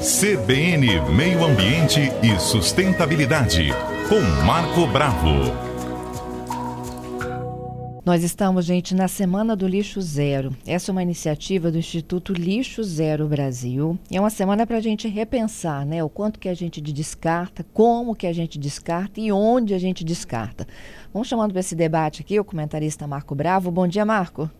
CBN Meio Ambiente e Sustentabilidade, com Marco Bravo. Nós estamos, gente, na Semana do Lixo Zero. Essa é uma iniciativa do Instituto Lixo Zero Brasil. E é uma semana para a gente repensar, né? O quanto que a gente descarta, como que a gente descarta e onde a gente descarta. Vamos chamando para esse debate aqui o comentarista Marco Bravo. Bom dia, Marco.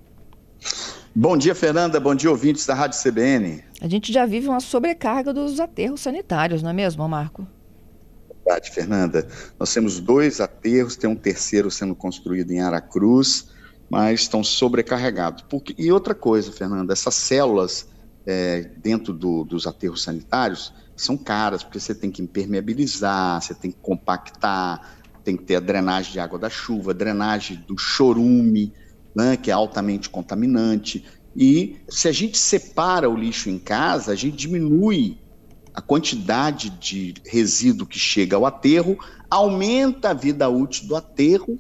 Bom dia, Fernanda. Bom dia, ouvintes da Rádio CBN. A gente já vive uma sobrecarga dos aterros sanitários, não é mesmo, Marco? Verdade, Fernanda. Nós temos dois aterros, tem um terceiro sendo construído em Aracruz, mas estão sobrecarregados. Porque... E outra coisa, Fernanda, essas células é, dentro do, dos aterros sanitários são caras, porque você tem que impermeabilizar, você tem que compactar, tem que ter a drenagem de água da chuva, drenagem do chorume, né, que é altamente contaminante. E se a gente separa o lixo em casa, a gente diminui a quantidade de resíduo que chega ao aterro, aumenta a vida útil do aterro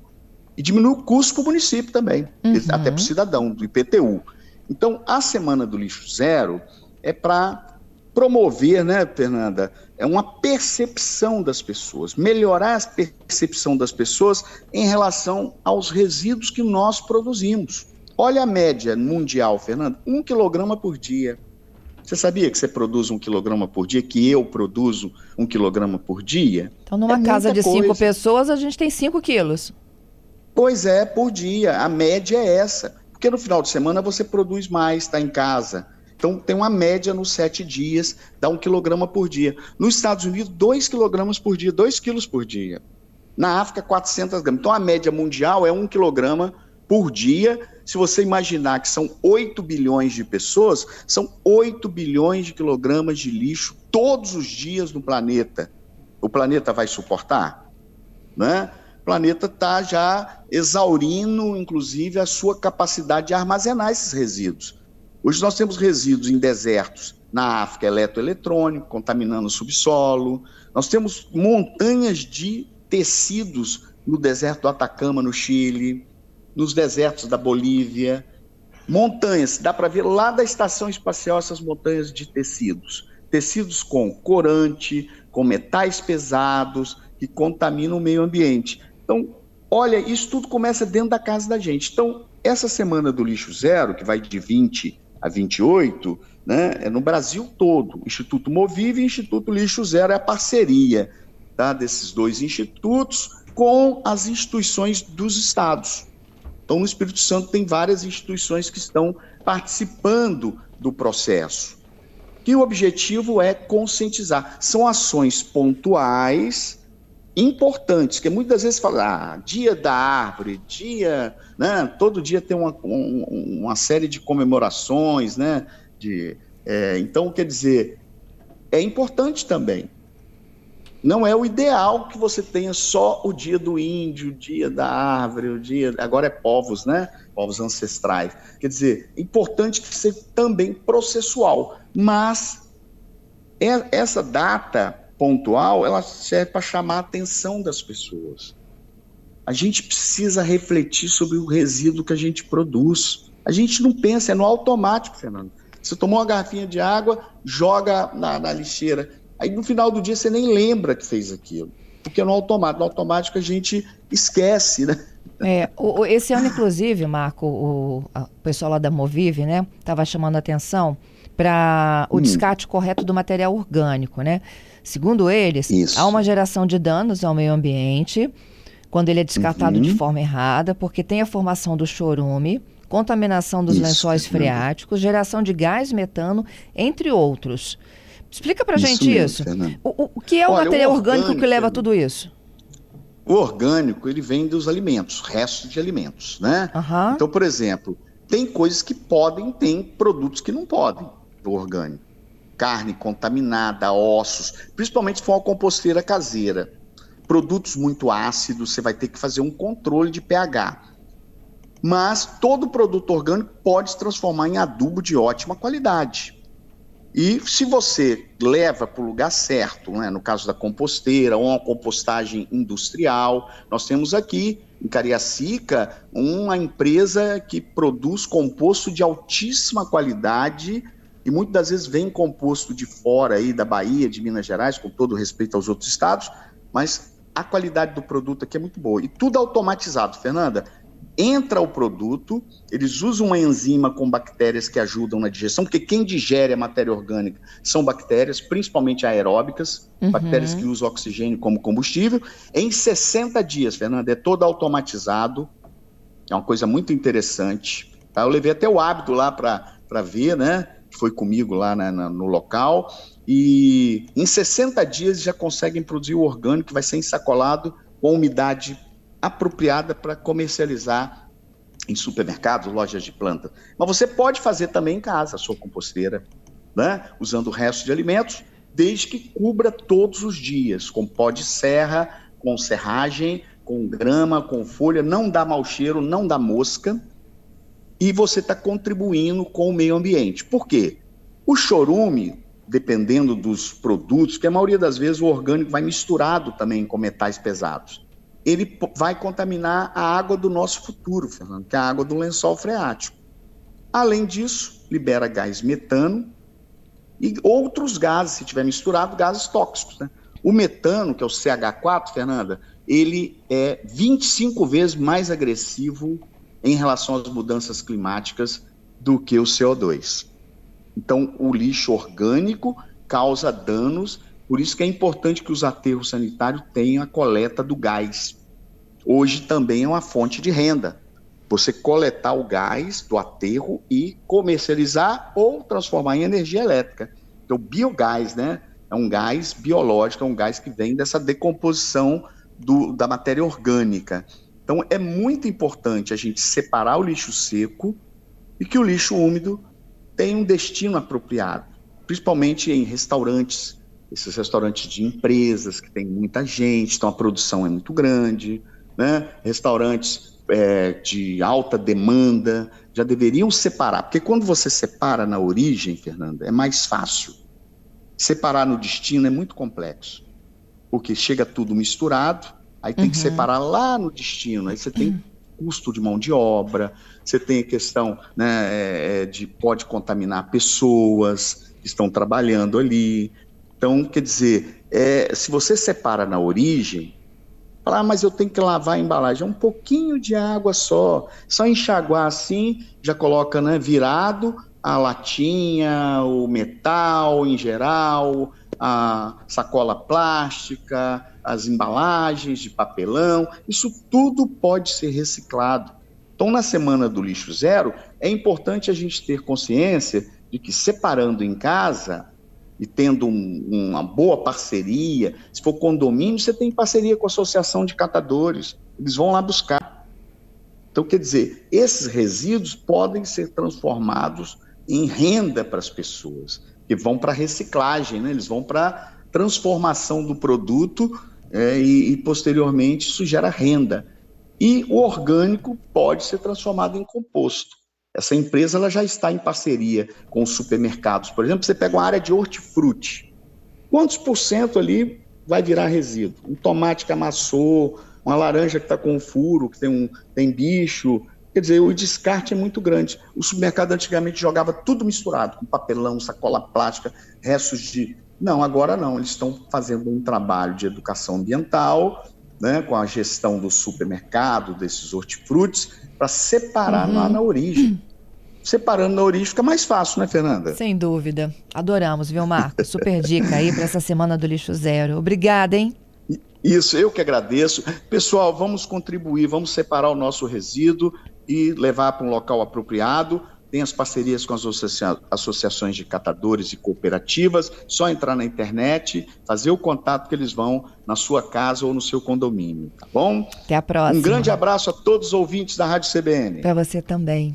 e diminui o custo para o município também, uhum. até para o cidadão, do IPTU. Então, a Semana do Lixo Zero é para promover, né, Fernanda, é uma percepção das pessoas, melhorar a percepção das pessoas em relação aos resíduos que nós produzimos. Olha a média mundial, Fernanda, um quilograma por dia. Você sabia que você produz um quilograma por dia, que eu produzo um quilograma por dia? Então, numa é casa de coisa. cinco pessoas, a gente tem cinco quilos. Pois é, por dia. A média é essa. Porque no final de semana você produz mais, está em casa então, tem uma média nos sete dias, dá um quilograma por dia. Nos Estados Unidos, dois quilogramas por dia, dois quilos por dia. Na África, 400 gramas. Então, a média mundial é um quilograma por dia. Se você imaginar que são 8 bilhões de pessoas, são 8 bilhões de quilogramas de lixo todos os dias no planeta. O planeta vai suportar? Né? O planeta está já exaurindo, inclusive, a sua capacidade de armazenar esses resíduos. Hoje nós temos resíduos em desertos na África eletroeletrônico, contaminando o subsolo. Nós temos montanhas de tecidos no deserto do Atacama, no Chile, nos desertos da Bolívia. Montanhas, dá para ver lá da estação espacial essas montanhas de tecidos. Tecidos com corante, com metais pesados, que contaminam o meio ambiente. Então, olha, isso tudo começa dentro da casa da gente. Então, essa semana do lixo zero, que vai de 20 a 28, né, é no Brasil todo. Instituto Movive e Instituto Lixo Zero é a parceria tá, desses dois institutos com as instituições dos estados. Então, no Espírito Santo tem várias instituições que estão participando do processo. E o objetivo é conscientizar. São ações pontuais importantes, que muitas vezes fala, ah, dia da árvore, dia, né, todo dia tem uma, um, uma série de comemorações, né, de, é, então, quer dizer, é importante também. Não é o ideal que você tenha só o dia do índio, o dia da árvore, o dia, agora é povos, né, povos ancestrais. Quer dizer, é importante que seja também processual, mas é, essa data pontual, ela serve para chamar a atenção das pessoas. A gente precisa refletir sobre o resíduo que a gente produz. A gente não pensa, é no automático, Fernando. Você tomou uma garrafinha de água, joga na, na lixeira. Aí no final do dia você nem lembra que fez aquilo. Porque no automático, no automático a gente esquece, né? É, o, esse ano, inclusive, Marco, o, o pessoal lá da Movive, né, estava chamando a atenção para o hum. descarte correto do material orgânico, né? Segundo eles, Isso. há uma geração de danos ao meio ambiente quando ele é descartado uhum. de forma errada, porque tem a formação do chorume, contaminação dos Isso. lençóis freáticos, geração de gás metano, entre outros. Explica pra isso gente mesmo, isso. O, o, que é o Olha, material o orgânico, orgânico, que leva tudo isso? O orgânico, ele vem dos alimentos, restos de alimentos, né? Uhum. Então, por exemplo, tem coisas que podem, tem produtos que não podem do orgânico carne contaminada, ossos, principalmente se for uma composteira caseira. Produtos muito ácidos, você vai ter que fazer um controle de pH. Mas todo produto orgânico pode se transformar em adubo de ótima qualidade. E se você leva para o lugar certo, né, no caso da composteira ou uma compostagem industrial, nós temos aqui em Cariacica uma empresa que produz composto de altíssima qualidade e muitas das vezes vem composto de fora aí da Bahia, de Minas Gerais, com todo respeito aos outros estados, mas a qualidade do produto aqui é muito boa. E tudo automatizado, Fernanda. Entra o produto, eles usam uma enzima com bactérias que ajudam na digestão, porque quem digere a matéria orgânica são bactérias, principalmente aeróbicas, uhum. bactérias que usam oxigênio como combustível. Em 60 dias, Fernanda, é todo automatizado, é uma coisa muito interessante. Tá? Eu levei até o hábito lá para ver, né? Foi comigo lá né, no local e em 60 dias já conseguem produzir o orgânico que vai ser ensacolado com umidade apropriada para comercializar em supermercados, lojas de planta. Mas você pode fazer também em casa a sua composteira, né? usando o resto de alimentos, desde que cubra todos os dias, com pó de serra, com serragem, com grama, com folha, não dá mau cheiro, não dá mosca, e você está contribuindo com o meio ambiente. Por quê? O chorume dependendo dos produtos, que a maioria das vezes o orgânico vai misturado também com metais pesados. Ele vai contaminar a água do nosso futuro, Fernando, que é a água do lençol freático. Além disso, libera gás metano e outros gases, se tiver misturado, gases tóxicos. Né? O metano, que é o CH4, Fernanda, ele é 25 vezes mais agressivo em relação às mudanças climáticas do que o CO2. Então, o lixo orgânico causa danos, por isso que é importante que os aterros sanitários tenham a coleta do gás. Hoje também é uma fonte de renda. Você coletar o gás do aterro e comercializar ou transformar em energia elétrica. Então, biogás, né? É um gás biológico, é um gás que vem dessa decomposição do, da matéria orgânica. Então, é muito importante a gente separar o lixo seco e que o lixo úmido tem um destino apropriado, principalmente em restaurantes, esses restaurantes de empresas que tem muita gente, então a produção é muito grande, né? restaurantes é, de alta demanda já deveriam separar, porque quando você separa na origem, Fernanda, é mais fácil. Separar no destino é muito complexo, porque chega tudo misturado, aí tem uhum. que separar lá no destino, aí você tem custo de mão de obra, você tem a questão né, é, é, de pode contaminar pessoas que estão trabalhando ali. Então, quer dizer, é, se você separa na origem, fala, ah, mas eu tenho que lavar a embalagem, é um pouquinho de água só, só enxaguar assim, já coloca né, virado a latinha, o metal em geral, a sacola plástica, as embalagens de papelão, isso tudo pode ser reciclado. Então, na semana do lixo zero, é importante a gente ter consciência de que separando em casa e tendo um, uma boa parceria, se for condomínio, você tem parceria com a associação de catadores, eles vão lá buscar. Então, quer dizer, esses resíduos podem ser transformados em renda para as pessoas, que vão para reciclagem, né? eles vão para transformação do produto é, e, e, posteriormente, isso gera renda. E o orgânico pode ser transformado em composto. Essa empresa ela já está em parceria com os supermercados. Por exemplo, você pega uma área de hortifruti. Quantos por cento ali vai virar resíduo? Um tomate que amassou, uma laranja que está com um furo, que tem, um, tem bicho. Quer dizer, o descarte é muito grande. O supermercado antigamente jogava tudo misturado, com papelão, sacola plástica, restos de não, agora não. Eles estão fazendo um trabalho de educação ambiental, né, com a gestão do supermercado, desses hortifrutis, para separar uhum. lá na origem. Separando na origem fica mais fácil, né, Fernanda? Sem dúvida. Adoramos, viu, Marco? Super dica aí para essa semana do lixo zero. Obrigada, hein? Isso, eu que agradeço. Pessoal, vamos contribuir, vamos separar o nosso resíduo e levar para um local apropriado tem as parcerias com as associa associações de catadores e cooperativas, só entrar na internet, fazer o contato que eles vão na sua casa ou no seu condomínio, tá bom? Até a próxima. Um grande abraço a todos os ouvintes da Rádio CBN. Para você também.